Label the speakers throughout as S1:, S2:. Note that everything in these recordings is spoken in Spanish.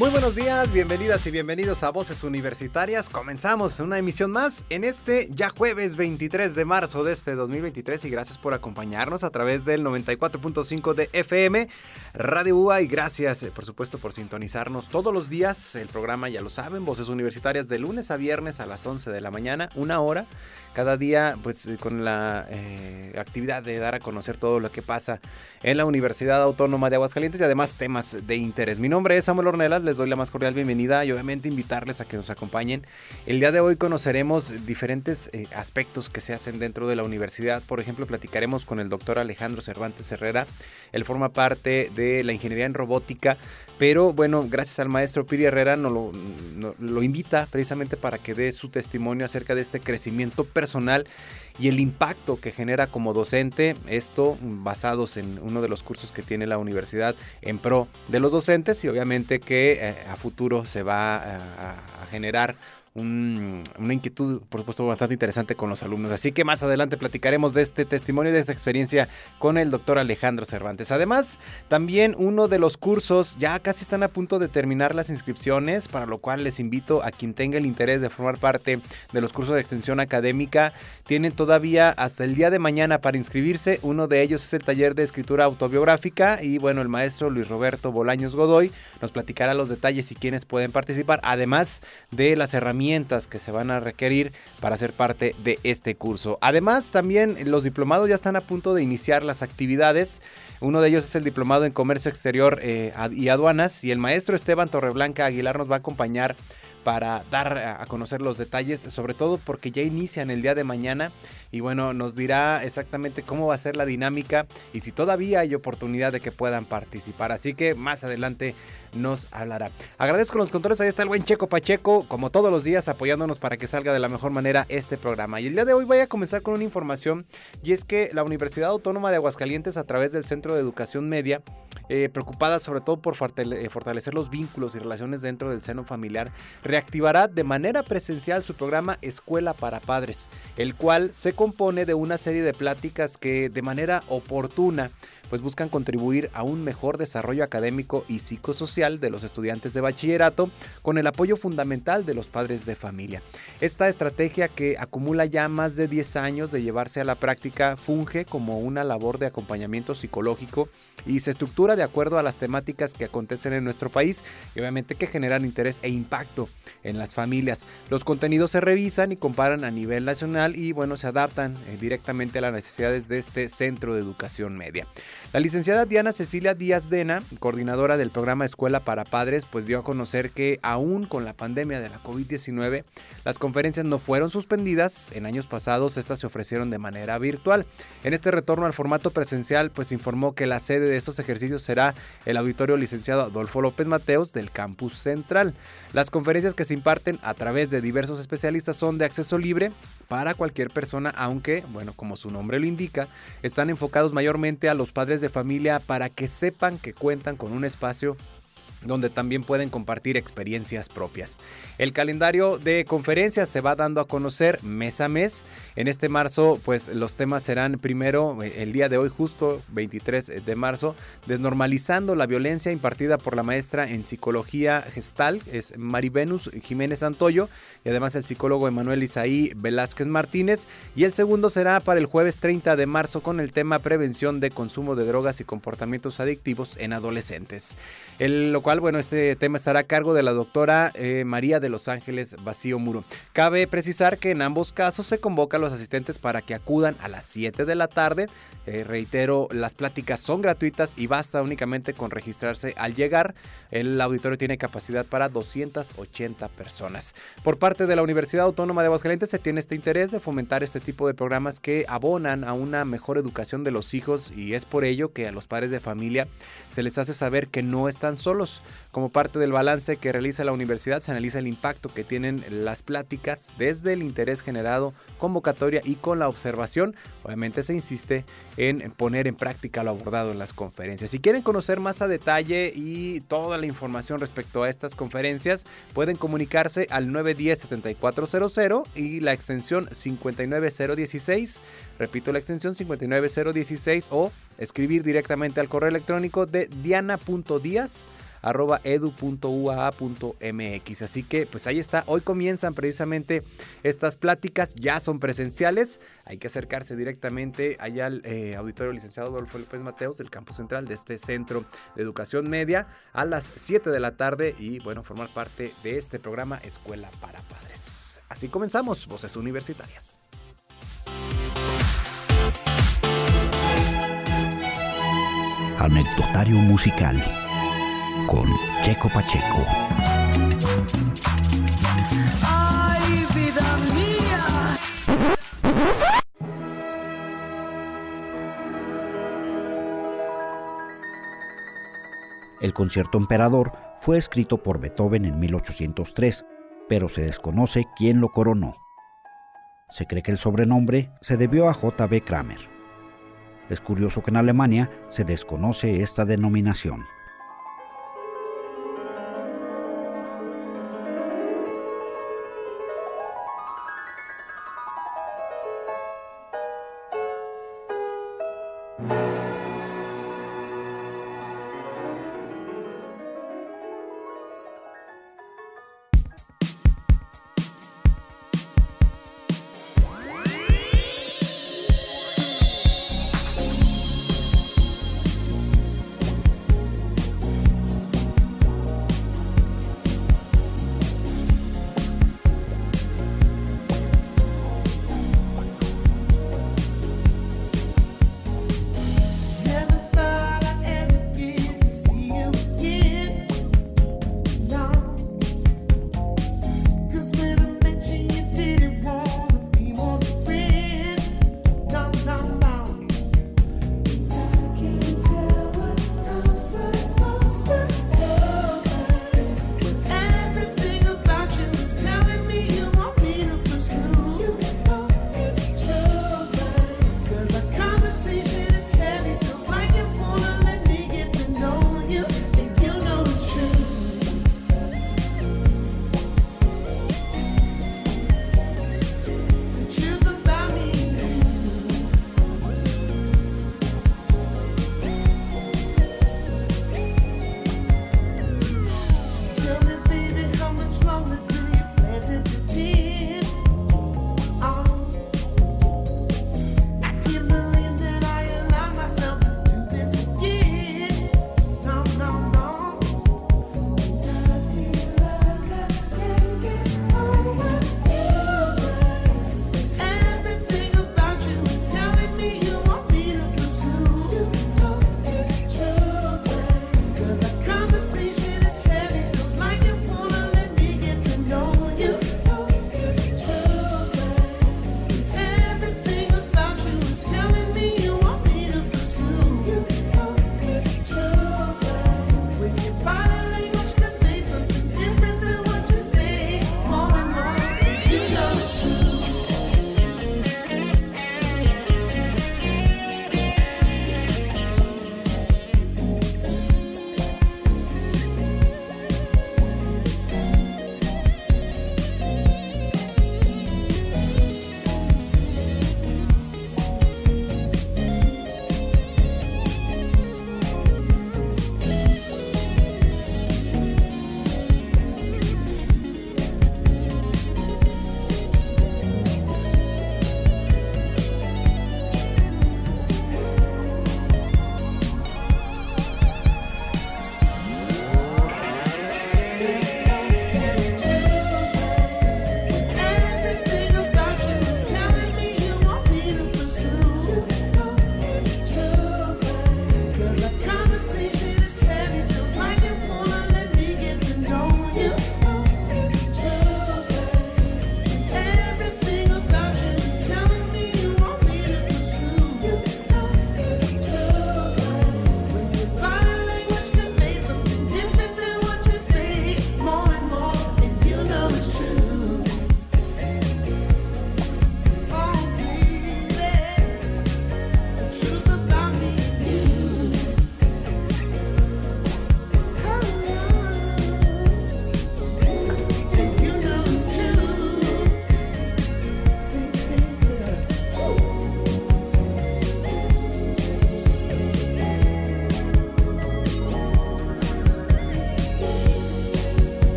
S1: Muy buenos días, bienvenidas y bienvenidos a Voces Universitarias. Comenzamos una emisión más en este ya jueves 23 de marzo de este 2023 y gracias por acompañarnos a través del 94.5 de FM Radio UA y gracias eh, por supuesto por sintonizarnos todos los días. El programa ya lo saben, Voces Universitarias de lunes a viernes a las 11 de la mañana, una hora cada día pues eh, con la eh, actividad de dar a conocer todo lo que pasa en la Universidad Autónoma de Aguascalientes y además temas de interés. Mi nombre es Samuel Ornelas, les doy la más cordial bienvenida y obviamente invitarles a que nos acompañen. El día de hoy conoceremos diferentes eh, aspectos que se hacen dentro de la universidad. Por ejemplo, platicaremos con el doctor Alejandro Cervantes Herrera. Él forma parte de la ingeniería en robótica, pero bueno, gracias al maestro Piri Herrera nos lo, invita precisamente para que dé su testimonio acerca de este crecimiento personal y el impacto que genera como docente, esto basados en uno de los cursos que tiene la universidad en pro de los docentes y obviamente que eh, a futuro se va a generar una inquietud, por supuesto, bastante interesante con los alumnos. Así que más adelante platicaremos de este testimonio, de esta experiencia con el doctor Alejandro Cervantes. Además, también uno de los cursos, ya casi están a punto de terminar las inscripciones, para lo cual les invito a quien tenga el interés de formar parte de los cursos de extensión académica. Tienen todavía hasta el día de mañana para inscribirse. Uno de ellos es el taller de escritura autobiográfica y bueno, el maestro Luis Roberto Bolaños Godoy nos platicará los detalles y quienes pueden participar, además de las herramientas que se van a requerir para ser parte de este curso. Además, también los diplomados ya están a punto de iniciar las actividades. Uno de ellos es el diplomado en comercio exterior eh, y aduanas y el maestro Esteban Torreblanca Aguilar nos va a acompañar para dar a conocer los detalles, sobre todo porque ya inician el día de mañana y bueno, nos dirá exactamente cómo va a ser la dinámica y si todavía hay oportunidad de que puedan participar. Así que más adelante nos hablará. Agradezco los controles, ahí está el buen Checo Pacheco, como todos los días apoyándonos para que salga de la mejor manera este programa. Y el día de hoy voy a comenzar con una información y es que la Universidad Autónoma de Aguascalientes a través del Centro de Educación Media, eh, preocupada sobre todo por eh, fortalecer los vínculos y relaciones dentro del seno familiar, reactivará de manera presencial su programa Escuela para Padres, el cual se compone de una serie de pláticas que de manera oportuna pues buscan contribuir a un mejor desarrollo académico y psicosocial de los estudiantes de bachillerato con el apoyo fundamental de los padres de familia. Esta estrategia que acumula ya más de 10 años de llevarse a la práctica funge como una labor de acompañamiento psicológico y se estructura de acuerdo a las temáticas que acontecen en nuestro país y obviamente que generan interés e impacto en las familias. Los contenidos se revisan y comparan a nivel nacional y bueno, se adaptan eh, directamente a las necesidades de este centro de educación media. La licenciada Diana Cecilia Díaz Dena, coordinadora del programa Escuela para Padres, pues dio a conocer que aún con la pandemia de la COVID-19, las conferencias no fueron suspendidas. En años pasados estas se ofrecieron de manera virtual. En este retorno al formato presencial, pues informó que la sede de estos ejercicios será el auditorio licenciado Adolfo López Mateos del campus central. Las conferencias que se imparten a través de diversos especialistas son de acceso libre para cualquier persona, aunque, bueno, como su nombre lo indica, están enfocados mayormente a los padres de familia para que sepan que cuentan con un espacio donde también pueden compartir experiencias propias. El calendario de conferencias se va dando a conocer mes a mes. En este marzo, pues los temas serán primero, eh, el día de hoy, justo 23 de marzo, desnormalizando la violencia impartida por la maestra en psicología gestal, es Marivenus Jiménez Antoyo, y además el psicólogo Emanuel Isaí Velázquez Martínez. Y el segundo será para el jueves 30 de marzo con el tema prevención de consumo de drogas y comportamientos adictivos en adolescentes. El, bueno, este tema estará a cargo de la doctora eh, María de los Ángeles Vacío Muro. Cabe precisar que en ambos casos se convoca a los asistentes para que acudan a las 7 de la tarde. Eh, reitero, las pláticas son gratuitas y basta únicamente con registrarse al llegar. El auditorio tiene capacidad para 280 personas. Por parte de la Universidad Autónoma de Aguascalientes se tiene este interés de fomentar este tipo de programas que abonan a una mejor educación de los hijos y es por ello que a los padres de familia se les hace saber que no están solos Como parte del balance que realiza la universidad, se analiza el impacto que tienen las pláticas desde el interés generado, convocatoria y con la observación. Obviamente se insiste en poner en práctica lo abordado en las conferencias. Si quieren conocer más a detalle y toda la información respecto a estas conferencias, pueden comunicarse al 910-7400 y la extensión 59016. Repito la extensión 59016 o escribir directamente al correo electrónico de diana.díaz arroba edu.uaa.mx. Así que pues ahí está, hoy comienzan precisamente estas pláticas, ya son presenciales, hay que acercarse directamente allá al eh, auditorio licenciado Adolfo López Mateos del campus central de este centro de educación media a las 7 de la tarde y bueno, formar parte de este programa Escuela para Padres. Así comenzamos, Voces Universitarias.
S2: Anecdotario musical con Checo Pacheco.
S3: ¡Ay, vida mía!
S2: El concierto Emperador fue escrito por Beethoven en 1803, pero se desconoce quién lo coronó. Se cree que el sobrenombre se debió a J.B. Kramer. Es curioso que en Alemania se desconoce esta denominación.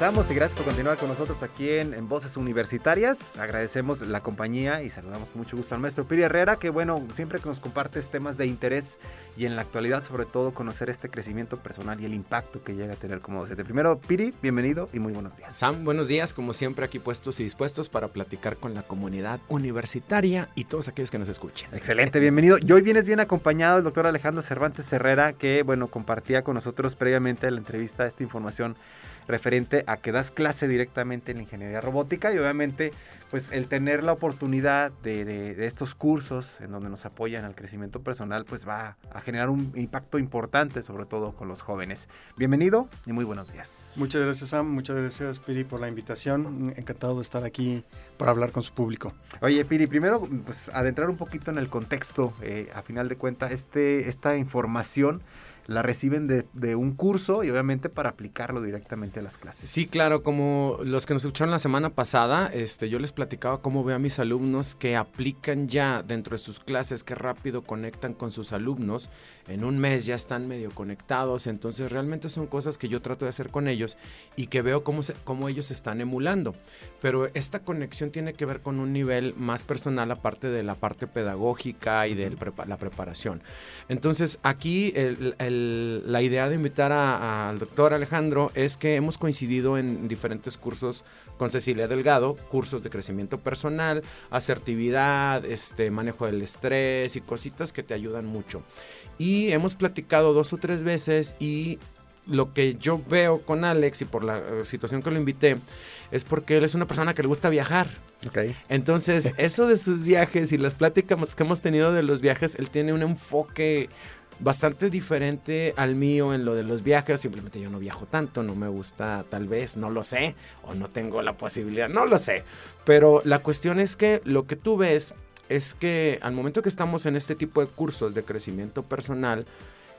S1: Regresamos y gracias por continuar con nosotros aquí en, en, Voces Universitarias. Agradecemos la compañía y saludamos con mucho gusto al maestro Piri Herrera, que bueno, siempre que nos compartes temas de interés y en la actualidad sobre todo conocer este crecimiento personal y el impacto que llega a tener como docente. Primero, Piri, bienvenido y muy buenos días.
S4: Sam, buenos días, como siempre aquí puestos y dispuestos para platicar con la comunidad universitaria y todos aquellos que nos escuchen.
S1: Excelente, bienvenido. Y hoy vienes bien acompañado del doctor Alejandro Cervantes Herrera, que bueno, compartía con nosotros previamente la entrevista esta información referente a que das clase directamente en la ingeniería robótica y obviamente pues el tener la oportunidad de, de, de, estos cursos en donde nos apoyan al crecimiento personal pues va a generar un impacto importante sobre todo con los jóvenes. Bienvenido y muy buenos días.
S5: Muchas gracias Sam, muchas gracias Piri por la invitación, encantado de estar aquí para hablar con su público.
S1: Oye Piri, primero pues adentrar un poquito en el contexto, eh, a final de cuentas este, esta información la reciben de, de, un curso y obviamente para aplicarlo directamente a las clases.
S4: Sí, claro, como los que nos escucharon la semana pasada, este, yo les platicaba cómo veo a mis alumnos que aplican ya dentro de sus clases, que rápido conectan con sus alumnos, en un mes ya están medio conectados, entonces realmente son cosas que yo trato de hacer con ellos y que veo cómo, se, cómo ellos están emulando. Pero esta conexión tiene que ver con un nivel más personal aparte de la parte pedagógica y de la preparación. Entonces aquí el la idea de invitar al doctor Alejandro es que hemos coincidido en diferentes cursos con Cecilia Delgado, cursos de crecimiento personal, asertividad, este, manejo del estrés y cositas que te ayudan mucho. Y hemos platicado dos o tres veces y lo que yo veo con Alex y por la situación que lo invité es porque él es una persona que le gusta viajar.
S1: Okay.
S4: Entonces, eso de sus viajes y las pláticas que hemos tenido de los viajes, él tiene un enfoque bastante diferente al mío en lo de los viajes. Simplemente yo no viajo tanto, no me gusta, tal vez, no lo sé, o no tengo la posibilidad, no lo sé. Pero la cuestión es que lo que tú ves es que al momento que estamos en este tipo de cursos de crecimiento personal,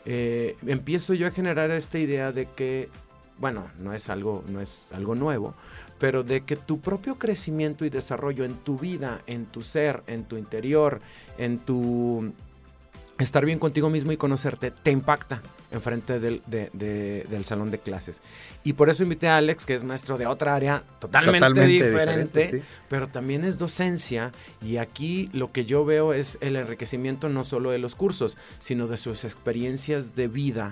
S4: eh, empiezo yo a generar esta idea de que, bueno, no es algo, no es algo nuevo, pero de que tu propio crecimiento y desarrollo en tu vida, en tu ser, en tu interior, en tu estar bien contigo mismo y conocerte te impacta enfrente del, de, de, del salón de clases. Y por eso invité a Alex, que es maestro de otra área totalmente, totalmente diferente, diferente sí. pero también es docencia. Y aquí lo que yo veo es el enriquecimiento no solo de los cursos, sino de sus experiencias de vida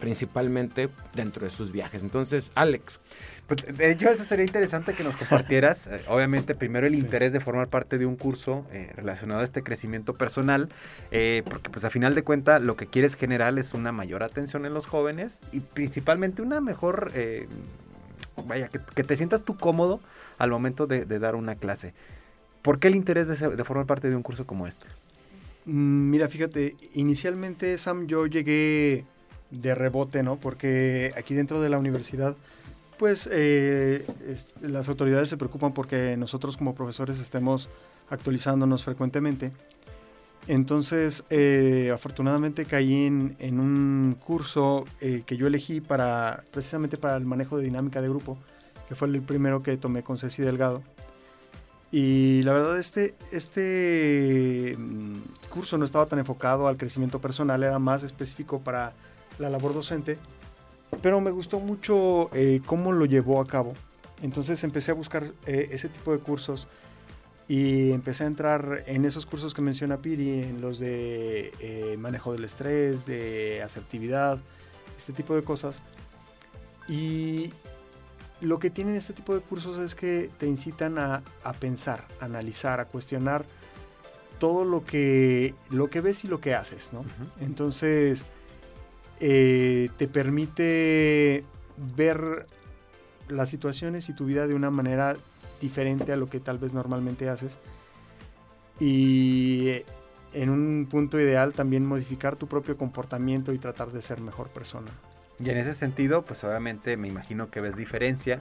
S4: principalmente dentro de sus viajes. Entonces, Alex.
S1: Pues de hecho, eso sería interesante que nos compartieras, eh, obviamente, primero el sí. interés de formar parte de un curso eh, relacionado a este crecimiento personal, eh, porque pues a final de cuentas lo que quieres generar es una mayor atención en los jóvenes y principalmente una mejor, eh, vaya, que, que, te sientas tú cómodo al momento de, de, dar una clase. ¿Por qué el interés de, de formar parte de un curso como este?
S5: Mm, Mira, fíjate, inicialmente, Sam, yo llegué de rebote, ¿no? Porque aquí dentro de la universidad, pues eh, las autoridades se preocupan porque nosotros como profesores estemos actualizándonos frecuentemente. Entonces, eh, afortunadamente caí en, en un curso eh, que yo elegí para, precisamente para el manejo de dinámica de grupo, que fue el primero que tomé con Ceci Delgado. Y la verdad, este, este curso no estaba tan enfocado al crecimiento personal, era más específico para la labor docente, pero me gustó mucho eh, cómo lo llevó a cabo. Entonces empecé a buscar eh, ese tipo de cursos y empecé a entrar en esos cursos que menciona Piri, en los de eh, manejo del estrés, de asertividad, este tipo de cosas. Y lo que tienen este tipo de cursos es que te incitan a, a pensar, a analizar, a cuestionar todo lo que, lo que ves y lo que haces, ¿no? Uh -huh. Entonces eh, te permite ver las situaciones y tu vida de una manera diferente a lo que tal vez normalmente haces. Y en un punto ideal también modificar tu propio comportamiento y tratar de ser mejor persona.
S1: Y en ese sentido, pues obviamente me imagino que ves diferencia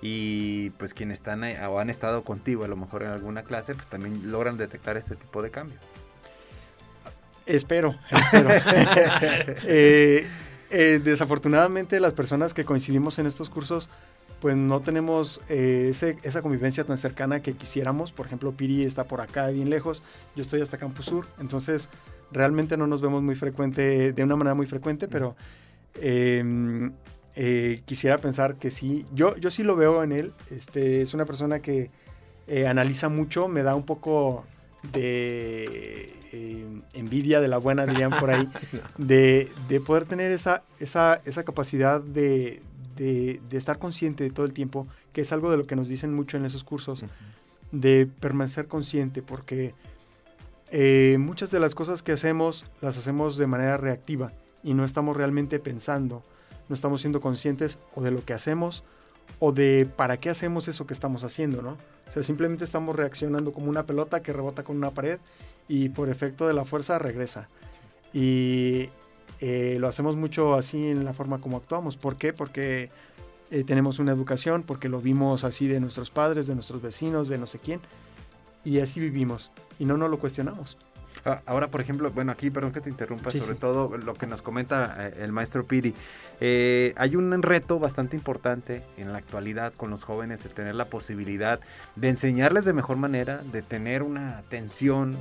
S1: y pues quienes están o han estado contigo a lo mejor en alguna clase, pues también logran detectar este tipo de cambios.
S5: Espero, espero. eh, eh, desafortunadamente las personas que coincidimos en estos cursos pues no tenemos eh, ese- esa convivencia tan cercana que quisiéramos. Por ejemplo, Piri está por acá bien lejos, yo estoy hasta Campus Sur, entonces realmente no nos vemos muy frecuente, de una manera muy frecuente, pero eh, eh, quisiera pensar que sí. Yo, yo sí lo veo en él. Este, es una persona que analiza mucho, me da un poco de eh, envidia de la buena, dirían por ahí, de, de poder tener esa, esa, esa capacidad de, de- de estar consciente de todo el tiempo, que es algo de lo que nos dicen mucho en esos cursos, de permanecer consciente, porque eh, muchas de las cosas que hacemos las hacemos de manera reactiva y no estamos realmente pensando, no estamos siendo conscientes o de lo que hacemos o de para qué hacemos eso que estamos haciendo, ¿no? O sea, simplemente estamos reaccionando como una pelota que rebota con una pared y por efecto de la fuerza regresa. Y eh, lo hacemos mucho así en la forma como actuamos. ¿Por qué? Porque eh, tenemos una educación, porque lo vimos así de nuestros padres, de nuestros vecinos, de no sé quién. Y así vivimos. Y no nos lo cuestionamos.
S1: Ah, Ahora, por ejemplo, bueno, aquí, perdón que te interrumpa,
S5: Sí,
S1: sobre
S5: sí.
S1: todo lo que nos comenta eh, el maestro Piri. Eh, hay un reto bastante importante en la actualidad con los jóvenes, el tener la posibilidad de enseñarles de mejor manera, de tener una atención,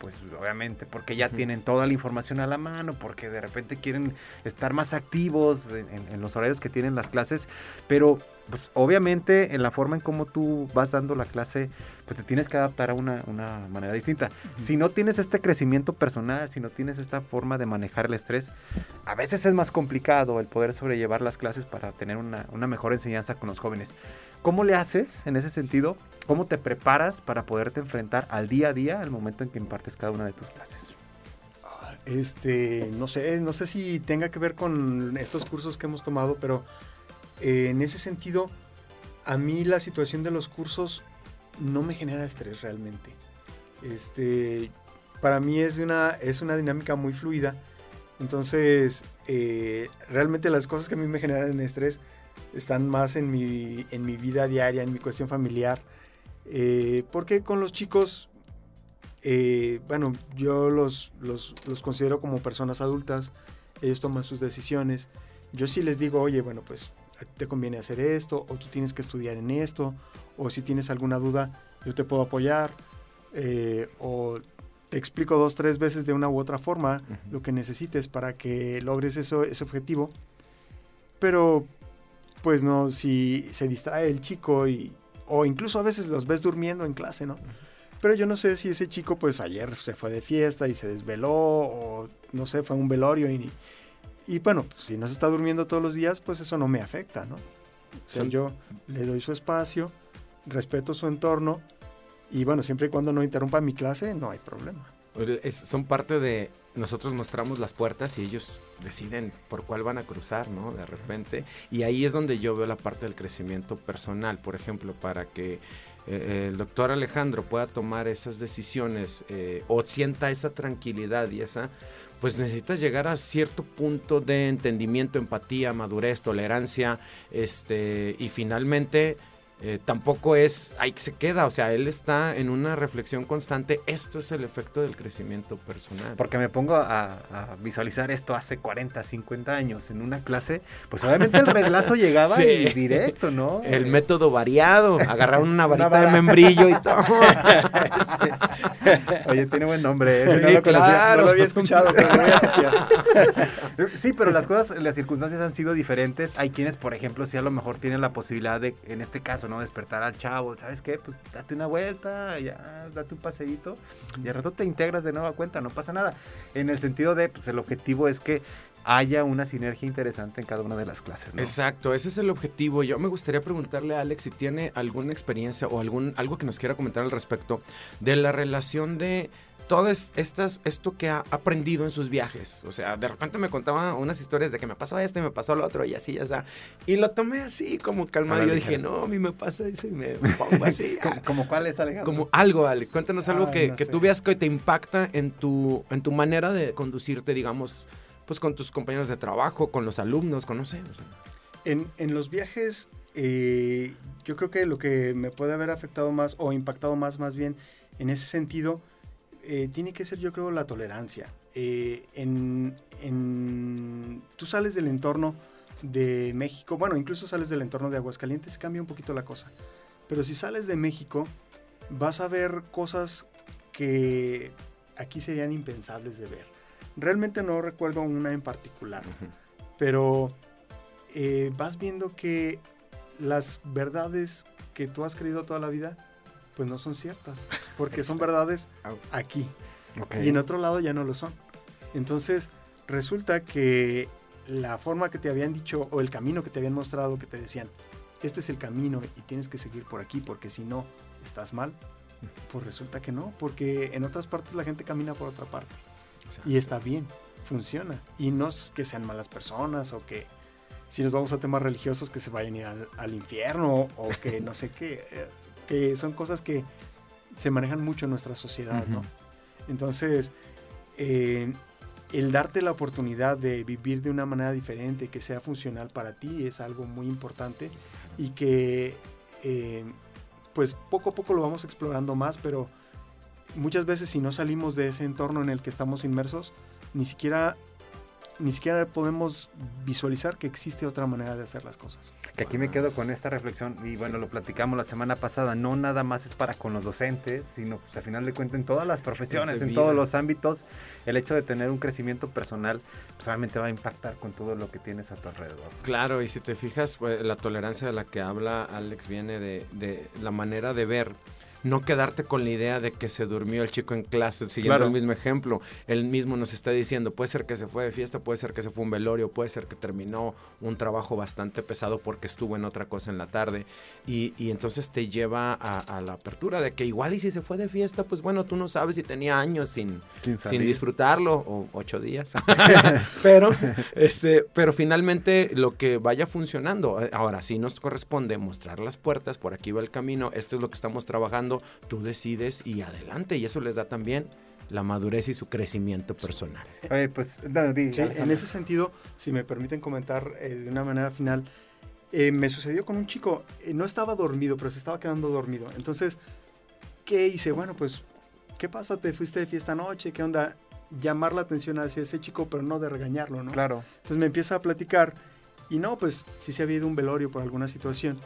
S1: pues obviamente, porque ya tienen toda la información a la mano, porque de repente quieren estar más activos en, en- en los horarios que tienen las clases, pero pues obviamente en la forma en cómo tú vas dando la clase, pues te tienes que adaptar a una, una manera distinta. Si no tienes este crecimiento personal, si no tienes esta forma de manejar el estrés, a veces es más complicado el poder sobrellevar las clases para tener una, una mejor enseñanza con los jóvenes. ¿Cómo le haces en ese sentido? ¿Cómo te preparas para poderte enfrentar al día a día al momento en que impartes cada una de tus clases?
S5: Este, no sé, no sé si tenga que ver con estos cursos que hemos tomado, pero eh, en ese sentido, a mí la situación de los cursos no me genera estrés realmente. Este, para mí es una, es una dinámica muy fluida. Entonces, eh, realmente las cosas que a mí me generan estrés están más en mi, en mi vida diaria, en mi cuestión familiar. Eh, porque con los chicos, bueno, yo los, los, los considero como personas adultas, ellos toman sus decisiones. Yo sí les digo, oye, bueno, pues te conviene hacer esto, o tú tienes que estudiar en esto, o si tienes alguna duda, yo te puedo apoyar, eh, o te explico dos, tres veces de una u otra forma lo que necesites para que logres eso, ese objetivo. Pero, pues no, si se distrae el chico y, o incluso a veces los ves durmiendo en clase, ¿no? Pero yo no sé si ese chico, pues ayer se fue de fiesta y se desveló, o no sé, fue a un velorio y, y bueno, pues, si no se está durmiendo todos los días, pues eso no me afecta, ¿no? O sea, yo le doy su espacio, respeto su entorno y bueno, siempre y cuando no interrumpa mi clase, no hay problema.
S4: Es- son parte de nosotros mostramos las puertas y ellos deciden por cuál van a cruzar, ¿no? De repente. Y ahí es donde yo veo la parte del crecimiento personal, por ejemplo, para que eh, el doctor Alejandro pueda tomar esas decisiones eh, o sienta esa tranquilidad y esa, pues necesitas llegar a cierto punto de entendimiento, empatía, madurez, tolerancia, este, y finalmente eh, tampoco es ahí que se queda, o sea, él está en una reflexión constante. Esto es el efecto del crecimiento personal.
S1: Porque me pongo a, a visualizar esto hace 40, 50 años en una clase, pues obviamente el reglazo llegaba
S4: Sí.
S1: y directo, ¿no?
S4: El
S1: Eh,
S4: método variado, agarrar una varita
S1: vara.
S4: de membrillo y todo.
S1: Oye, tiene buen nombre. no
S4: Sí,
S1: conocía.
S5: No lo había escuchado, pero lo.
S1: Sí, pero las cosas, las circunstancias han sido diferentes. Hay quienes, por ejemplo, sí a lo mejor tienen la posibilidad de, en este caso, ¿no? Despertar al chavo. ¿Sabes qué? Pues date una vuelta, ya, date un paseíto. Y al rato te integras de nueva cuenta, no pasa nada. En el sentido de, pues el objetivo es que haya una sinergia interesante en cada una de las clases.
S4: Exacto, ese es el objetivo. Yo me gustaría preguntarle a Alex si tiene alguna experiencia o algún algo que nos quiera comentar al respecto de la relación de todo es- estas, esto que ha aprendido en sus viajes. O sea, de repente me contaba unas historias de que me pasó esto y me pasó lo otro y así, ya está. Y lo tomé así como calmado. Yo dije, no, a mí me pasa eso y me pongo así.
S1: ¿Como, como cuál es, Alejandro?
S4: Como algo, Ale. Cuéntanos algo
S5: Ay,
S4: que,
S5: no
S4: que tú veas que te impacta en tu, en tu manera de conducirte, digamos, pues con tus compañeros de trabajo, con los alumnos, con no sé. o sea.
S5: En, en los viajes, eh, yo creo que lo que me puede haber afectado más o impactado más, más bien, en ese sentido, eh, tiene que ser, yo creo, la tolerancia. Eh, en, en- tú sales del entorno de México, bueno, incluso sales del entorno de Aguascalientes, cambia un poquito la cosa. Pero si sales de México, vas a ver cosas que aquí serían impensables de ver. Realmente no recuerdo una en particular, pero eh, vas viendo que las verdades que tú has creído toda la vida, pues no son ciertas, porque son verdades aquí. Y en otro lado ya no lo son. Entonces, resulta que la forma que te habían dicho o el camino que te habían mostrado, que te decían, este es el camino y tienes que seguir por aquí porque si no, estás mal, pues resulta que no, porque en otras partes la gente camina por otra parte. Y está bien, funciona. Y no es que sean malas personas o que si nos vamos a temas religiosos que se vayan a ir al, al infierno o que no sé qué, que son cosas que se manejan mucho en nuestra sociedad, ¿no? Entonces, eh, el darte la oportunidad de vivir de una manera diferente, que sea funcional para ti, es algo muy importante y que eh, pues poco a poco lo vamos explorando más, pero muchas veces si no salimos de ese entorno en el que estamos inmersos, ni siquiera ni siquiera podemos visualizar que existe otra manera de hacer las cosas.
S1: Que aquí me quedo con esta reflexión y bueno, lo platicamos la semana pasada, no nada más es para con los docentes, sino pues al final de cuentas en todas las profesiones, en todos los ámbitos, el hecho de tener un crecimiento personal, pues obviamente va a impactar con todo lo que tienes a tu alrededor.
S4: Claro, y si te fijas, pues, la tolerancia de la que habla Alex viene de, de la manera de ver no quedarte con la idea de que se durmió el chico en clase, siguiendo el mismo ejemplo. Él mismo nos está diciendo, puede ser que se fue de fiesta, puede ser que se fue un velorio, puede ser que terminó un trabajo bastante pesado porque estuvo en otra cosa en la tarde. Y, entonces te lleva a, la apertura de que igual y si se fue de fiesta, pues bueno, tú no sabes si tenía años sin, sin, disfrutarlo, o ocho días. pero, este, pero finalmente lo que vaya funcionando. Ahora sí nos corresponde mostrar las puertas, por aquí va el camino, esto es lo que estamos trabajando tú decides y adelante. Y eso les da también la madurez y su crecimiento personal.
S5: pues, en ese sentido, si me permiten comentar eh, de una manera final, eh, me sucedió con un chico, eh, no estaba dormido, pero se estaba quedando dormido. Entonces, ¿qué hice? Bueno, pues, ¿qué pasa? ¿Te fuiste de fiesta anoche? ¿Qué onda? Llamar la atención hacia ese chico, pero no de regañarlo, ¿no?
S1: Claro.
S5: Entonces me empieza a platicar y no, pues, si se había ido un velorio por alguna situación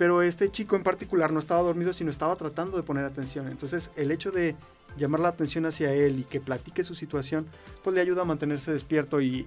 S5: pero este chico en particular no estaba dormido, sino estaba tratando de poner atención. Entonces, el hecho de llamar la atención hacia él y que platique su situación, pues le ayuda a mantenerse despierto y,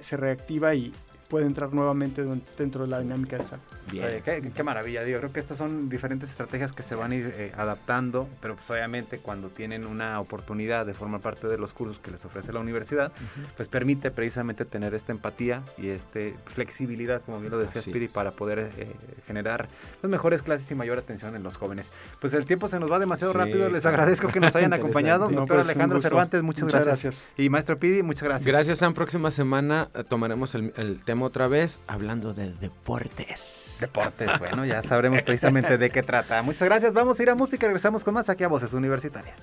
S5: se reactiva y puede entrar nuevamente dentro de la dinámica del salto.
S1: Bien. qué, maravilla, digo, creo que estas son diferentes estrategias que se van a ir eh, adaptando, pero pues obviamente cuando tienen una oportunidad de formar parte de los cursos que les ofrece la universidad, pues permite precisamente tener esta empatía y esta flexibilidad, como bien lo decía Spiri, para poder eh, generar las mejores clases y mayor atención en los jóvenes. Pues el tiempo se nos va demasiado rápido, les agradezco que nos hayan acompañado. Doctor pues, Alejandro Cervantes, muchas, gracias. Y maestro Piri, muchas gracias.
S4: Gracias, Sam. Próxima semana eh, tomaremos el, el tema otra vez hablando de deportes.
S1: Deportes, bueno, ya sabremos precisamente de qué trata. Muchas gracias, vamos a ir a música y regresamos con más aquí a Voces Universitarias.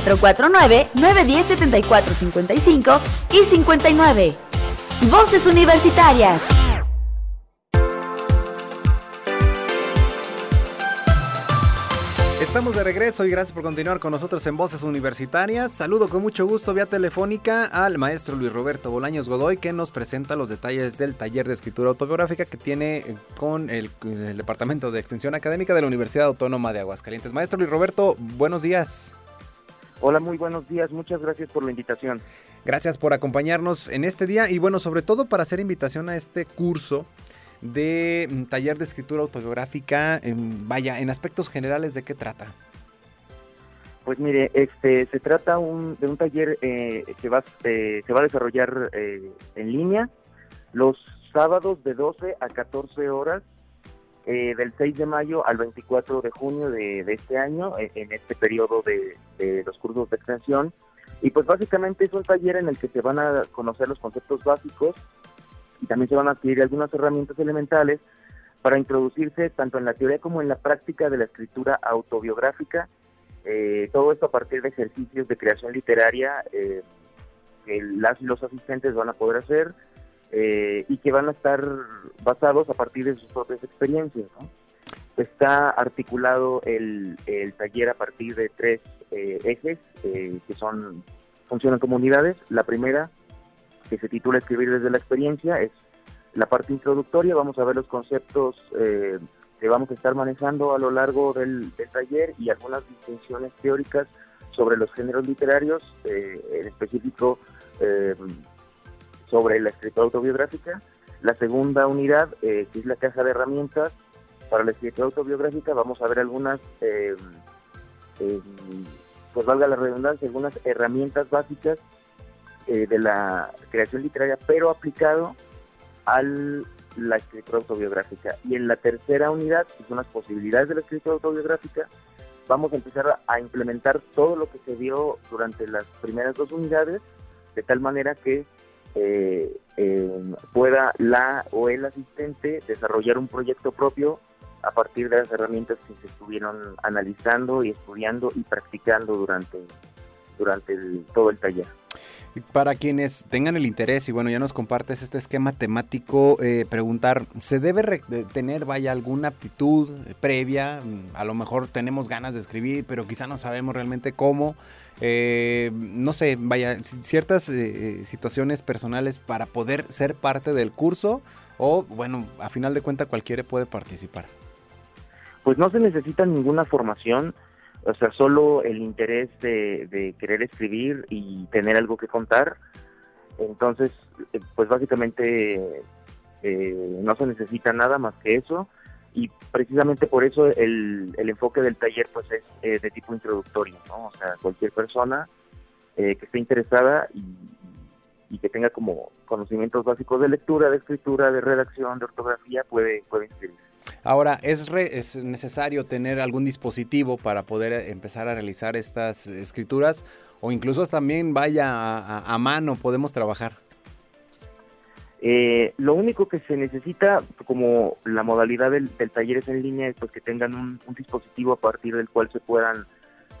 S6: 449-910-7455 y 59. Voces Universitarias.
S1: Estamos de regreso y gracias por continuar con nosotros en Voces Universitarias. Saludo con mucho gusto vía telefónica al maestro Luis Roberto Bolaños Godoy que nos presenta los detalles del taller de escritura autobiográfica que tiene con el, el Departamento de Extensión Académica de la Universidad Autónoma de Aguascalientes. Maestro Luis Roberto, buenos días.
S7: Hola, muy buenos días. Muchas gracias por la invitación.
S1: Gracias por acompañarnos en este día y bueno, sobre todo para hacer invitación a este curso de mm, taller de escritura autobiográfica, en, vaya, en aspectos generales, ¿de qué trata?
S7: Pues mire, este se trata un, de un taller eh, que va, eh, se va a desarrollar eh, en línea los sábados de 12 a 14 horas eh, del 6 de mayo al 24 de junio de, de este año, eh, en este periodo de, de los cursos de extensión. Y pues básicamente es un taller en el que se van a conocer los conceptos básicos y también se van a adquirir algunas herramientas elementales para introducirse tanto en la teoría como en la práctica de la escritura autobiográfica, eh, todo esto a partir de ejercicios de creación literaria eh, que las y los asistentes van a poder hacer eh, y que van a estar basados a partir de sus propias experiencias. ¿no? Está articulado el, el, taller a partir de tres eh, ejes eh, que son funcionan como unidades. La primera que se titula Escribir desde la experiencia, es la parte introductoria, vamos a ver los conceptos eh, que vamos a estar manejando a lo largo del, del, taller y algunas distinciones teóricas sobre los géneros literarios, eh, en específico eh, sobre la escritura autobiográfica. La segunda unidad, eh, que es la caja de herramientas para la escritura autobiográfica, vamos a ver algunas, eh, pues valga la redundancia, algunas herramientas básicas eh, de la creación literaria, pero aplicado a la escritura autobiográfica. Y en la tercera unidad, que son las posibilidades de la escritura autobiográfica, vamos a empezar a implementar todo lo que se dio durante las primeras dos unidades, de tal manera que eh, eh, pueda la o el asistente desarrollar un proyecto propio a partir de las herramientas que se estuvieron analizando y estudiando y practicando durante, durante el, todo el taller.
S1: Para quienes tengan el interés y bueno, ya nos compartes este esquema temático, eh, preguntar, ¿se debe tener, vaya, alguna aptitud previa? Mm, a lo mejor tenemos ganas de escribir, pero quizá no sabemos realmente cómo. Eh, no sé, vaya, ciertas eh, situaciones personales para poder ser parte del curso o, bueno, a final de cuentas cualquiera puede participar.
S7: Pues no se necesita ninguna formación o sea, solo el interés de, querer escribir y tener algo que contar. Entonces, pues básicamente eh, no se necesita nada más que eso y precisamente por eso el, el enfoque del taller pues es eh, de tipo introductorio, ¿no? O sea, cualquier persona eh, que esté interesada y, y, que tenga como conocimientos básicos de lectura, de escritura, de redacción, de ortografía puede, puede inscribirse.
S1: Ahora, ¿es, re, ¿es, necesario tener algún dispositivo para poder empezar a realizar estas escrituras? O incluso también vaya a, a, a mano, podemos trabajar.
S7: Eh, lo único que se necesita, como la modalidad del, del taller es en línea, es pues que tengan un, un, dispositivo a partir del cual se puedan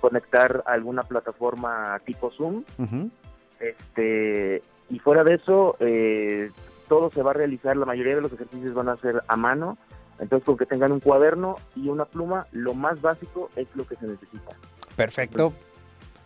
S7: conectar a alguna plataforma tipo Zoom. Uh -huh. este, y fuera de eso, eh, todo se va a realizar, la mayoría de los ejercicios van a ser a mano. Entonces, con que tengan un cuaderno y una pluma, lo más básico es lo que se necesita.
S1: Perfecto.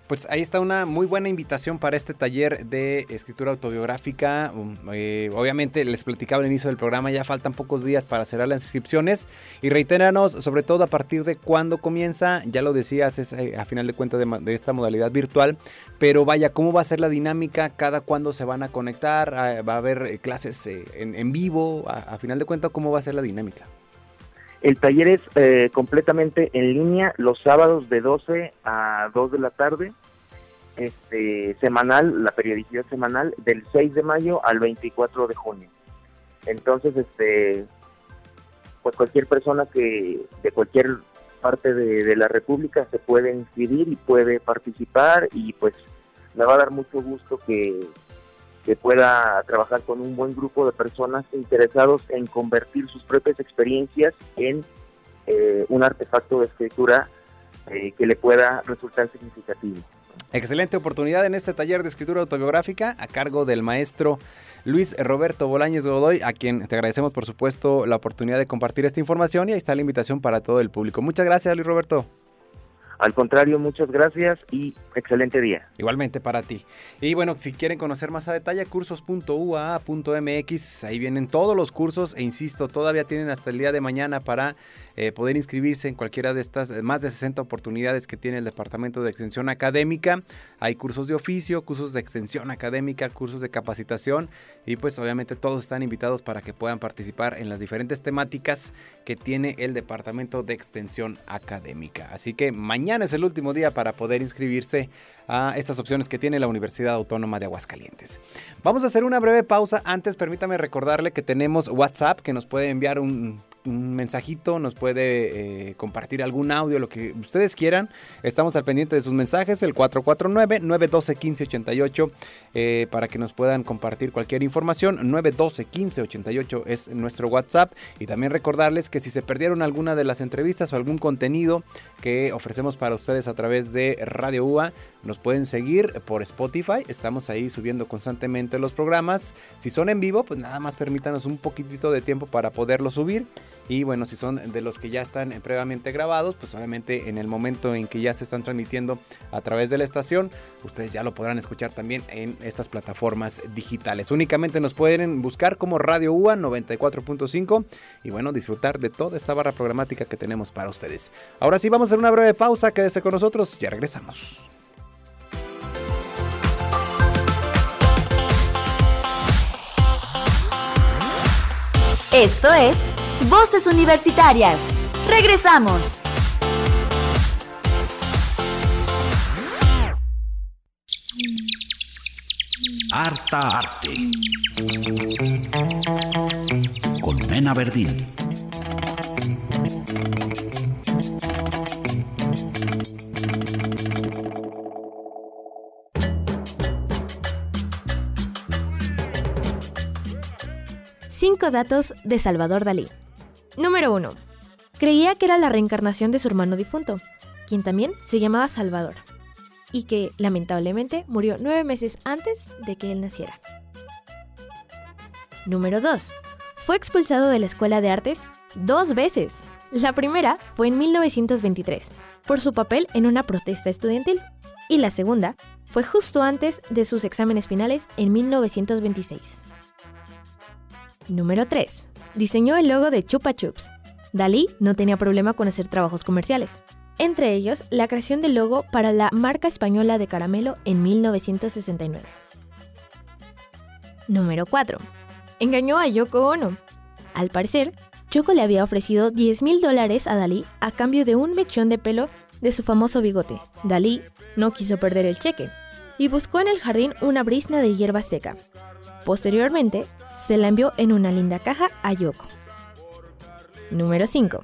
S1: Pues ahí está una muy buena invitación para este taller de escritura autobiográfica. Um, eh, obviamente les platicaba al inicio del programa, ya faltan pocos días para cerrar las inscripciones y reitéranos sobre todo a partir de cuándo comienza, ya lo decías, es eh, a final de cuentas de, de, esta modalidad virtual, pero vaya, ¿cómo va a ser la dinámica? ¿Cada cuándo se van a conectar? Ah, ¿Va a haber eh, clases en, en, vivo? A, a, final de cuentas, ¿cómo va a ser la dinámica?
S7: El taller es eh, completamente en línea los sábados de 12 a 2 de la tarde, este, semanal, la periodicidad semanal, del 6 de mayo al 24 de junio. Entonces, este, pues cualquier persona que de cualquier parte de, de la República se puede inscribir y puede participar y pues me va a dar mucho gusto que, que pueda trabajar con un buen grupo de personas interesados en convertir sus propias experiencias en eh, un artefacto de escritura eh, que le pueda resultar significativo.
S1: Excelente oportunidad en este taller de escritura autobiográfica a cargo del maestro Luis Roberto Bolañez Godoy, a quien te agradecemos por supuesto la oportunidad de compartir esta información y ahí está la invitación para todo el público. Muchas gracias Luis Roberto.
S7: Al contrario, muchas gracias y excelente día.
S1: Igualmente para ti. Y bueno, si quieren conocer más a detalle, cursos.ua.mx, ahí vienen todos los cursos e insisto, todavía tienen hasta el día de mañana para eh, poder inscribirse en cualquiera de estas eh, más de 60 oportunidades que tiene el Departamento de Extensión Académica. Hay cursos de oficio, cursos de extensión académica, cursos de capacitación y pues obviamente todos están invitados para que puedan participar en las diferentes temáticas que tiene el Departamento de Extensión Académica. Así que mañana es el último día para poder inscribirse a estas opciones que tiene la Universidad Autónoma de Aguascalientes. Vamos a hacer una breve pausa. Antes permítame recordarle que tenemos WhatsApp que nos puede enviar un un mensajito, nos puede eh, compartir algún audio, lo que ustedes quieran. Estamos al pendiente de sus mensajes, el 449-912-1588, eh, para que nos puedan compartir cualquier información. 912-1588 es nuestro WhatsApp. Y también recordarles que si se perdieron alguna de las entrevistas o algún contenido que ofrecemos para ustedes a través de Radio UA, nos pueden seguir por Spotify. Estamos ahí subiendo constantemente los programas. Si son en vivo, pues nada más permítanos un poquitito de tiempo para poderlo subir. Y bueno, si son de los que ya están previamente grabados, pues obviamente en el momento en que ya se están transmitiendo a través de la estación, ustedes ya lo podrán escuchar también en estas plataformas digitales. Únicamente nos pueden buscar como Radio UA 94.5 y bueno, disfrutar de toda esta barra programática que tenemos para ustedes. Ahora sí, vamos a hacer una breve pausa, quédese con nosotros, ya regresamos.
S6: Esto es Voces Universitarias. Regresamos.
S2: Harta Arte. Con Mena Verdín.
S8: Cinco datos de Salvador Dalí. Número 1. Creía que era la reencarnación de su hermano difunto, quien también se llamaba Salvador, y que, lamentablemente, murió nueve meses antes de que él naciera. Número 2. Fue expulsado de la Escuela de Artes dos veces. La primera fue en 1923, por su papel en una protesta estudiantil, y la segunda fue justo antes de sus exámenes finales en 1926. Número 3 diseñó el logo de Chupa Chups. Dalí no tenía problema con hacer trabajos comerciales, entre ellos la creación del logo para la marca española de caramelo en 1969. Número 4. Engañó a Yoko Ono. Al parecer, Yoko le había ofrecido 10 mil dólares a Dalí a cambio de un mechón de pelo de su famoso bigote. Dalí no quiso perder el cheque y buscó en el jardín una brisna de hierba seca. Posteriormente, se la envió en una linda caja a Yoko. Número 5.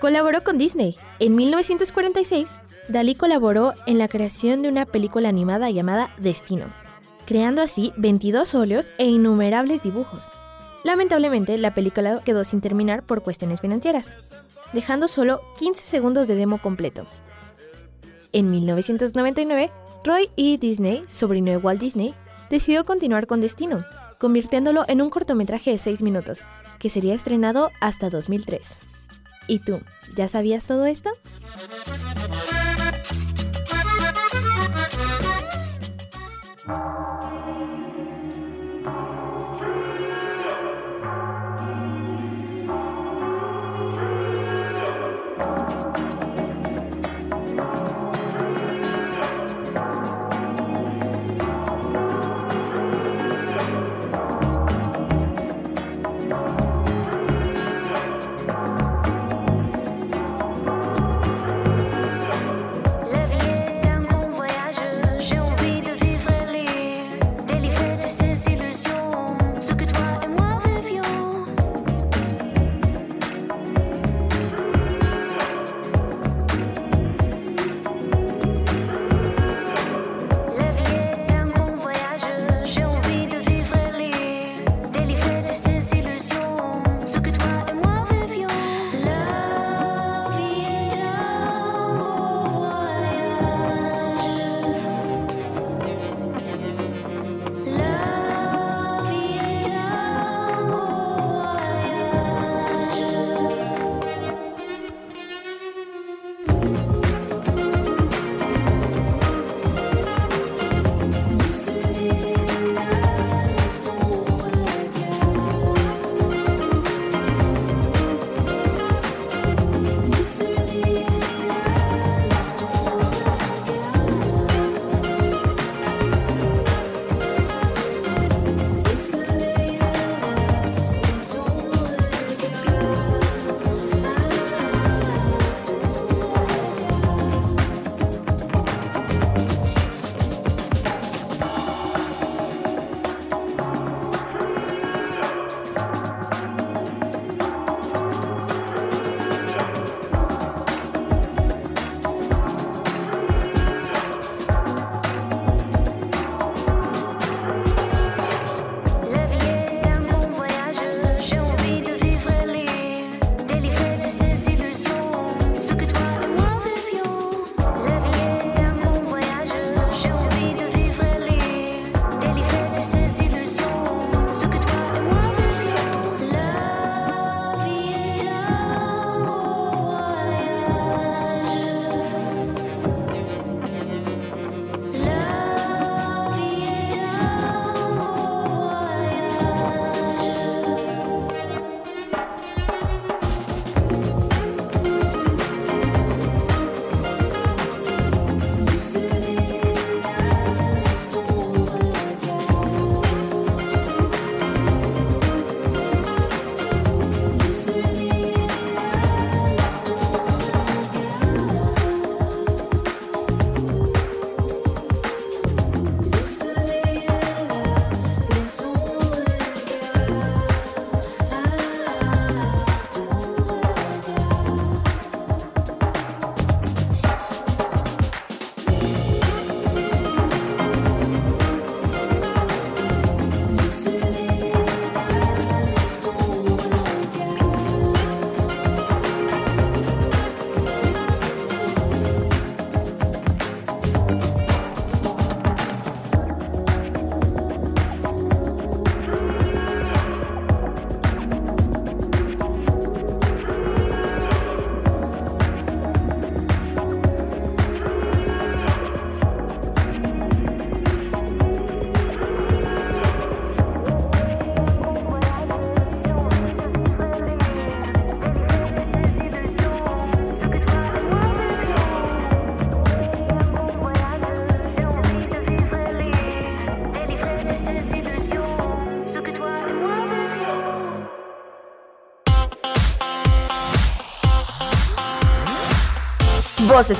S8: Colaboró con Disney. En 1946, Dalí colaboró en la creación de una película animada llamada Destino, creando así 22 óleos e innumerables dibujos. Lamentablemente, la película quedó sin terminar por cuestiones financieras, dejando solo 15 segundos de demo completo. En 1999, Roy E. Disney, sobrino de Walt Disney, decidió continuar con Destino, convirtiéndolo en un cortometraje de 6 minutos, que sería estrenado hasta 2003. ¿Y tú, ya sabías todo esto?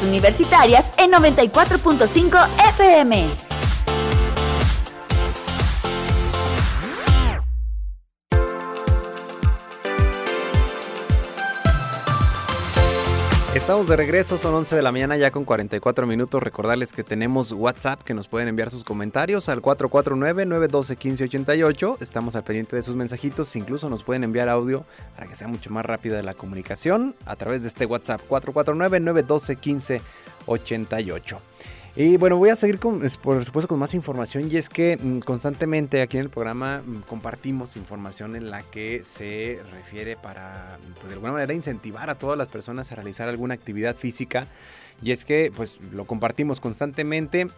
S6: Universitarias en 94.5 FM.
S1: Estamos de regreso, son 11 de la mañana ya con 44 minutos. Recordarles que tenemos WhatsApp que nos pueden enviar sus comentarios al 449-912-1588. Estamos al pendiente de sus mensajitos, incluso nos pueden enviar audio para que sea mucho más rápida la comunicación a través de este WhatsApp 449-912-1588. Y bueno, voy a seguir con, por supuesto con más información y es que mm, constantemente aquí en el programa mm, compartimos información en la que se refiere para pues, de alguna manera incentivar a todas las personas a realizar alguna actividad física y es que pues lo compartimos constantemente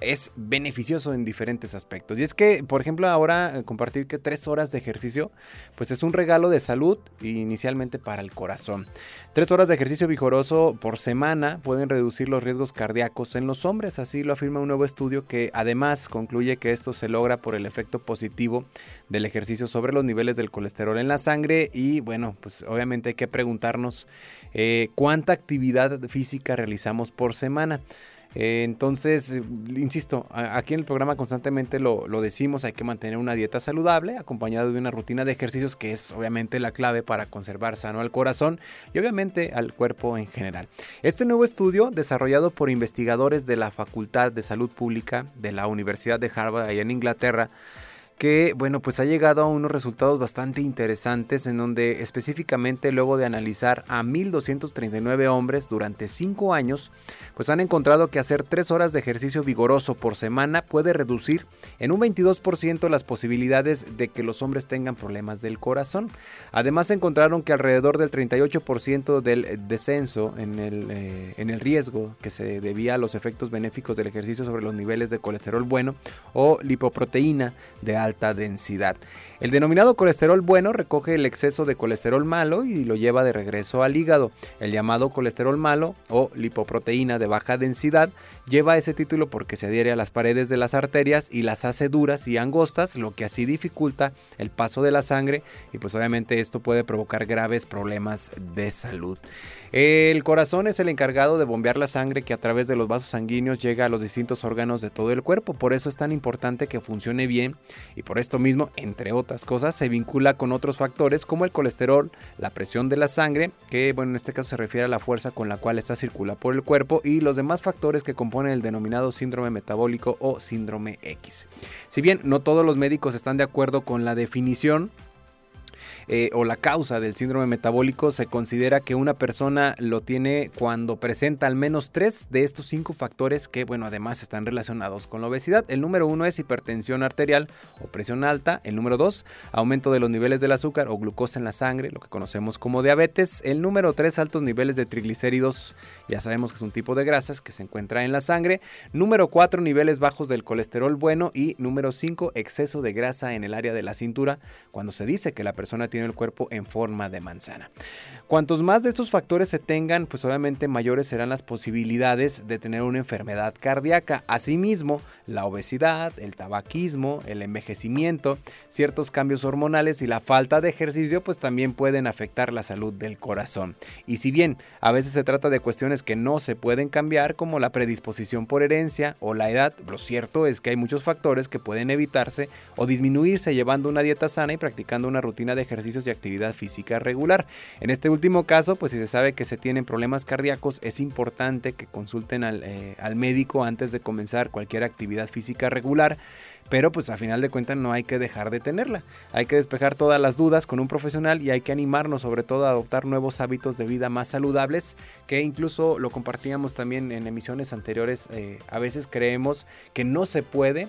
S1: es beneficioso en diferentes aspectos. Y es que, por ejemplo, ahora eh, compartir que tres horas de ejercicio, pues es un regalo de salud inicialmente para el corazón. Tres horas de ejercicio vigoroso por semana pueden reducir los riesgos cardíacos en los hombres, así lo afirma un nuevo estudio que además concluye que esto se logra por el efecto positivo del ejercicio sobre los niveles del colesterol en la sangre y bueno, pues obviamente hay que preguntarnos eh, cuánta actividad física realizamos por semana. Eh, entonces, insisto, aquí en el programa constantemente lo, decimos, hay que mantener una dieta saludable acompañada de una rutina de ejercicios que es obviamente la clave para conservar sano al corazón y obviamente al cuerpo en general. Este nuevo estudio, desarrollado por investigadores de la Facultad de Salud Pública de la Universidad de Harvard, allá en Inglaterra, que bueno pues ha llegado a unos resultados bastante interesantes en donde específicamente luego de analizar a 1239 hombres durante 5 años pues han encontrado que hacer 3 horas de ejercicio vigoroso por semana puede reducir en un 22% las posibilidades de que los hombres tengan problemas del corazón. Además encontraron que alrededor del 38% del descenso en el, eh, en el riesgo que se debía a los efectos benéficos del ejercicio sobre los niveles de colesterol bueno o lipoproteína de alta densidad. El denominado colesterol bueno recoge el exceso de colesterol malo y lo lleva de regreso al hígado. El llamado colesterol malo o lipoproteína de baja densidad lleva ese título porque se adhiere a las paredes de las arterias y las hace duras y angostas, lo que así dificulta el paso de la sangre y pues obviamente esto puede provocar graves problemas de salud. El corazón es el encargado de bombear la sangre que a través de los vasos sanguíneos llega a los distintos órganos de todo el cuerpo, por eso es tan importante que funcione bien y por esto mismo, entre otras cosas, se vincula con otros factores como el colesterol, la presión de la sangre, que bueno, en este caso se refiere a la fuerza con la cual esta circula por el cuerpo y los demás factores que componen el denominado síndrome metabólico o síndrome X. Si bien no todos los médicos están de acuerdo con la definición, eh, o la causa del síndrome metabólico, se considera que una persona lo tiene cuando presenta al menos tres de estos cinco factores que, bueno, además están relacionados con la obesidad. El número uno es hipertensión arterial o presión alta. El número dos, aumento de los niveles del azúcar o glucosa en la sangre, lo que conocemos como diabetes. El número tres, altos niveles de triglicéridos, ya sabemos que es un tipo de grasas que se encuentra en la sangre. Número cuatro, niveles bajos del colesterol bueno. Y número cinco, exceso de grasa en el área de la cintura, cuando se dice que la persona tiene el cuerpo en forma de manzana. Cuantos más de estos factores se tengan, pues obviamente mayores serán las posibilidades de tener una enfermedad cardíaca. Asimismo, la obesidad, el tabaquismo, el envejecimiento, ciertos cambios hormonales y la falta de ejercicio, pues también pueden afectar la salud del corazón. Y si bien a veces se trata de cuestiones que no se pueden cambiar, como la predisposición por herencia o la edad, lo cierto es que hay muchos factores que pueden evitarse o disminuirse llevando una dieta sana y practicando una rutina de ejercicio y actividad física regular. En este último caso, pues si se sabe que se tienen problemas cardíacos, es importante que consulten al, eh, al médico antes de comenzar cualquier actividad física regular pero pues a final de cuentas no hay que dejar de tenerla. Hay que despejar todas las dudas con un profesional y hay que animarnos sobre todo a adoptar nuevos hábitos de vida más saludables que incluso lo compartíamos también en emisiones anteriores. Eh, a veces creemos que no se puede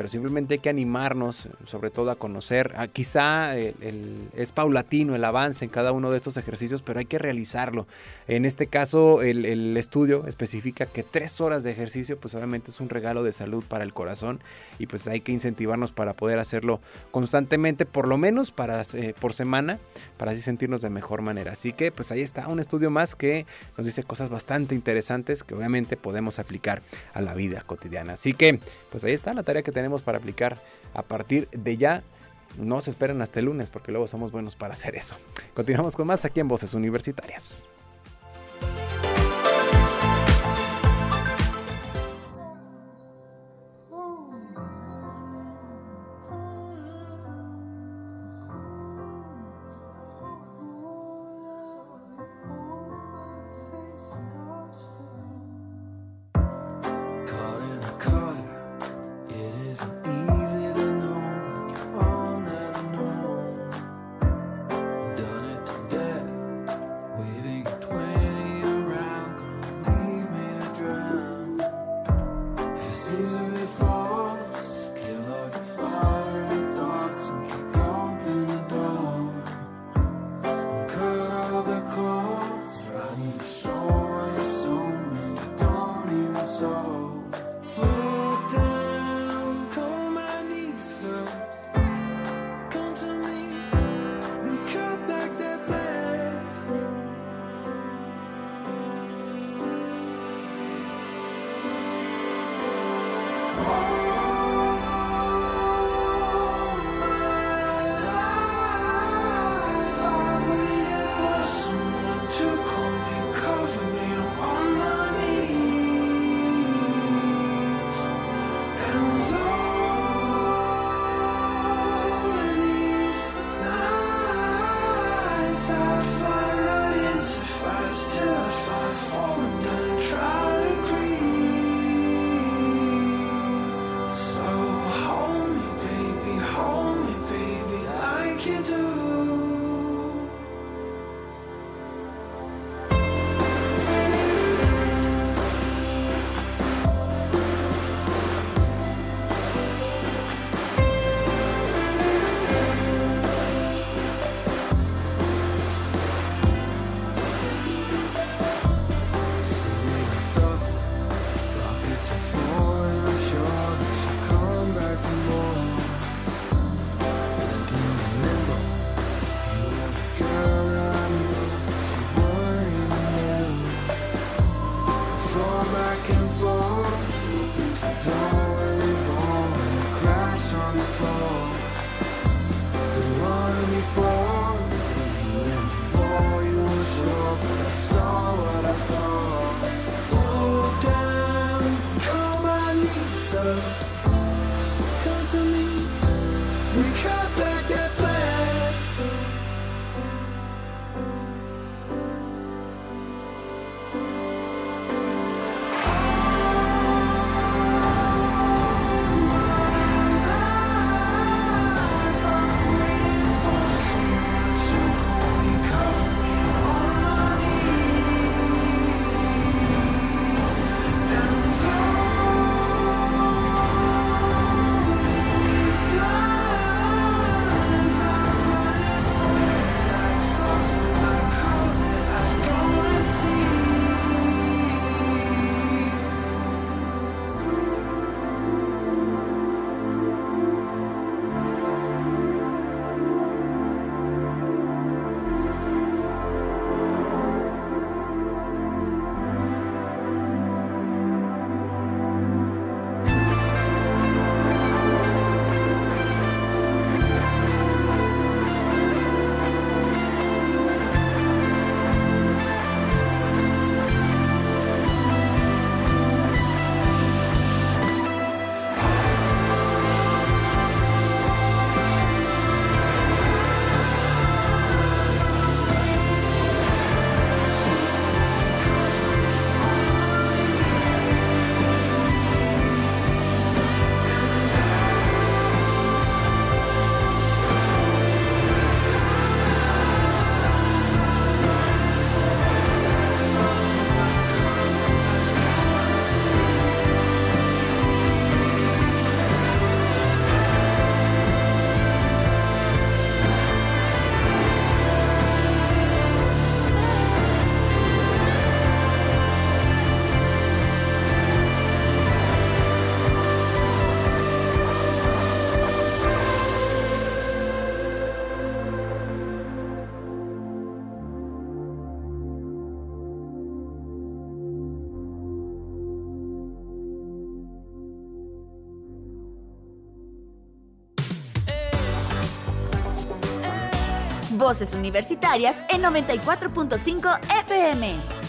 S1: pero simplemente hay que animarnos, sobre todo a conocer. Ah, quizá es paulatino el avance en cada uno de estos ejercicios, pero hay que realizarlo. En este caso, el, estudio especifica que tres horas de ejercicio, pues obviamente es un regalo de salud para el corazón y pues hay que incentivarnos para poder hacerlo constantemente, por lo menos para, eh, por semana, para así sentirnos de mejor manera. Así que pues ahí está un estudio más que nos dice cosas bastante interesantes que obviamente podemos aplicar a la vida cotidiana. Así que pues ahí está la tarea que para aplicar a partir de ya. No se esperen hasta el lunes porque luego somos buenos para hacer eso. Continuamos con más aquí en Voces Universitarias.
S6: Voces Universitarias en 94.5 FM.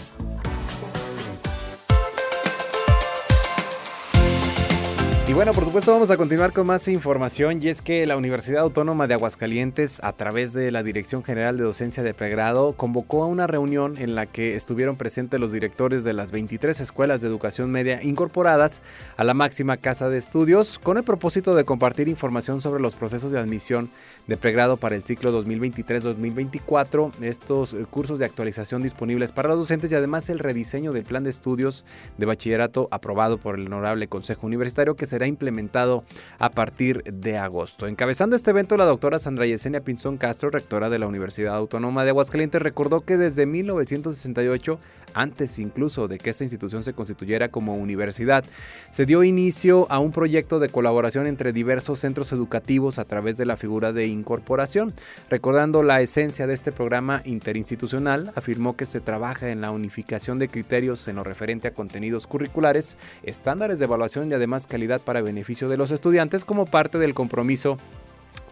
S1: Y bueno, por supuesto vamos a continuar con más información y es que la Universidad Autónoma de Aguascalientes a través de la Dirección General de Docencia de Pregrado convocó a una reunión en la que estuvieron presentes los directores de las 23 escuelas de educación media incorporadas a la máxima casa de estudios con el propósito de compartir información sobre los procesos de admisión de pregrado para el ciclo 2023-2024, estos eh, cursos de actualización disponibles para los docentes y además el rediseño del plan de estudios de bachillerato aprobado por el Honorable Consejo Universitario que será implementado a partir de agosto. Encabezando este evento, la doctora Sandra Yesenia Pinzón Castro, rectora de la Universidad Autónoma de Aguascalientes, recordó que desde 1968, antes incluso de que esta institución se constituyera como universidad, se dio inicio a un proyecto de colaboración entre diversos centros educativos a través de la figura de incorporación. Recordando la esencia de este programa interinstitucional, afirmó que se trabaja en la unificación de criterios en lo referente a contenidos curriculares, estándares de evaluación y además calidad para beneficio de los estudiantes como parte del compromiso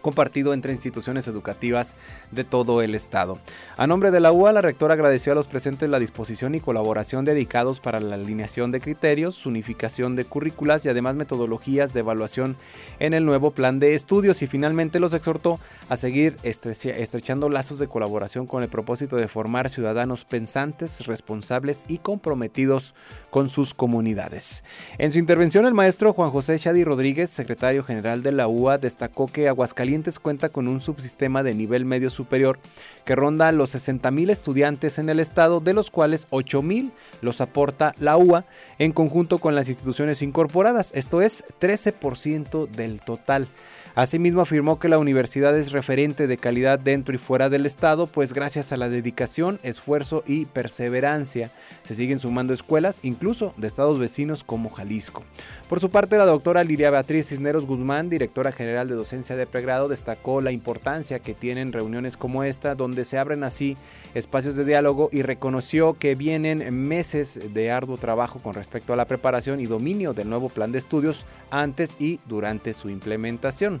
S1: compartido entre instituciones educativas de todo el estado. A nombre de la UA, la rectora agradeció a los presentes la disposición y colaboración dedicados para la alineación de criterios, unificación de currículas y además metodologías de evaluación en el nuevo plan de estudios y finalmente los exhortó a seguir estrechando lazos de colaboración con el propósito de formar ciudadanos pensantes, responsables y comprometidos con sus comunidades. En su intervención, el maestro Juan José Shadi Rodríguez, secretario general de la UA, destacó que Aguascalientes cuenta con un subsistema de nivel medio superior que ronda los 60.000 estudiantes en el estado, de los cuales 8.000 los aporta la UA en conjunto con las instituciones incorporadas, esto es 13% del total. Asimismo afirmó que la universidad es referente de calidad dentro y fuera del estado, pues gracias a la dedicación, esfuerzo y perseverancia se siguen sumando escuelas, incluso de estados vecinos como Jalisco. Por su parte, la doctora Liria Beatriz Cisneros Guzmán, directora general de docencia de pregrado, destacó la importancia que tienen reuniones como esta, donde se abren así espacios de diálogo y reconoció que vienen meses de arduo trabajo con respecto a la preparación y dominio del nuevo plan de estudios antes y durante su implementación.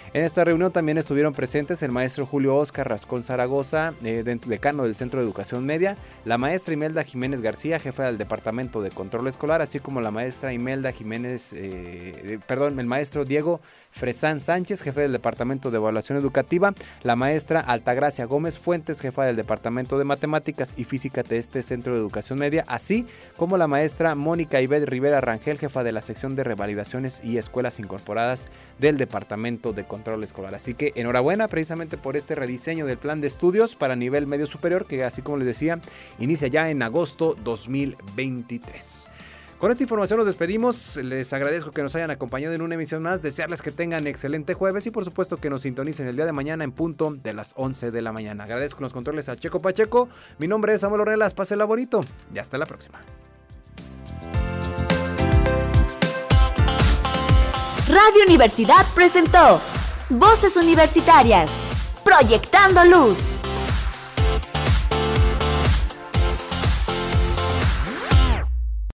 S1: En esta reunión también estuvieron presentes el maestro Julio Oscar Rascón Zaragoza, eh, decano del Centro de Educación Media, la maestra Imelda Jiménez García, jefa del Departamento de Control Escolar, así como la maestra Imelda Jiménez, eh, perdón, el maestro Diego Fresán Sánchez, jefe del Departamento de Evaluación Educativa, la maestra Altagracia Gómez Fuentes, jefa del Departamento de Matemáticas y Física de este Centro de Educación Media, así como la maestra Mónica Ibed Rivera Rangel, jefa de la sección de revalidaciones y escuelas incorporadas del Departamento de Control control escolar. Así que enhorabuena precisamente por este rediseño del plan de estudios para nivel medio superior que así como les decía inicia ya en agosto 2023. Con esta información nos despedimos. Les agradezco que nos hayan acompañado en una emisión más. Desearles que tengan excelente jueves y por supuesto que nos sintonicen el día de mañana en punto de las 11 de la mañana. Agradezco los controles a Checo Pacheco. Mi nombre es Samuel Ornelas. Pásela bonito y hasta la próxima.
S6: Radio Universidad presentó Voces Universitarias, Proyectando Luz.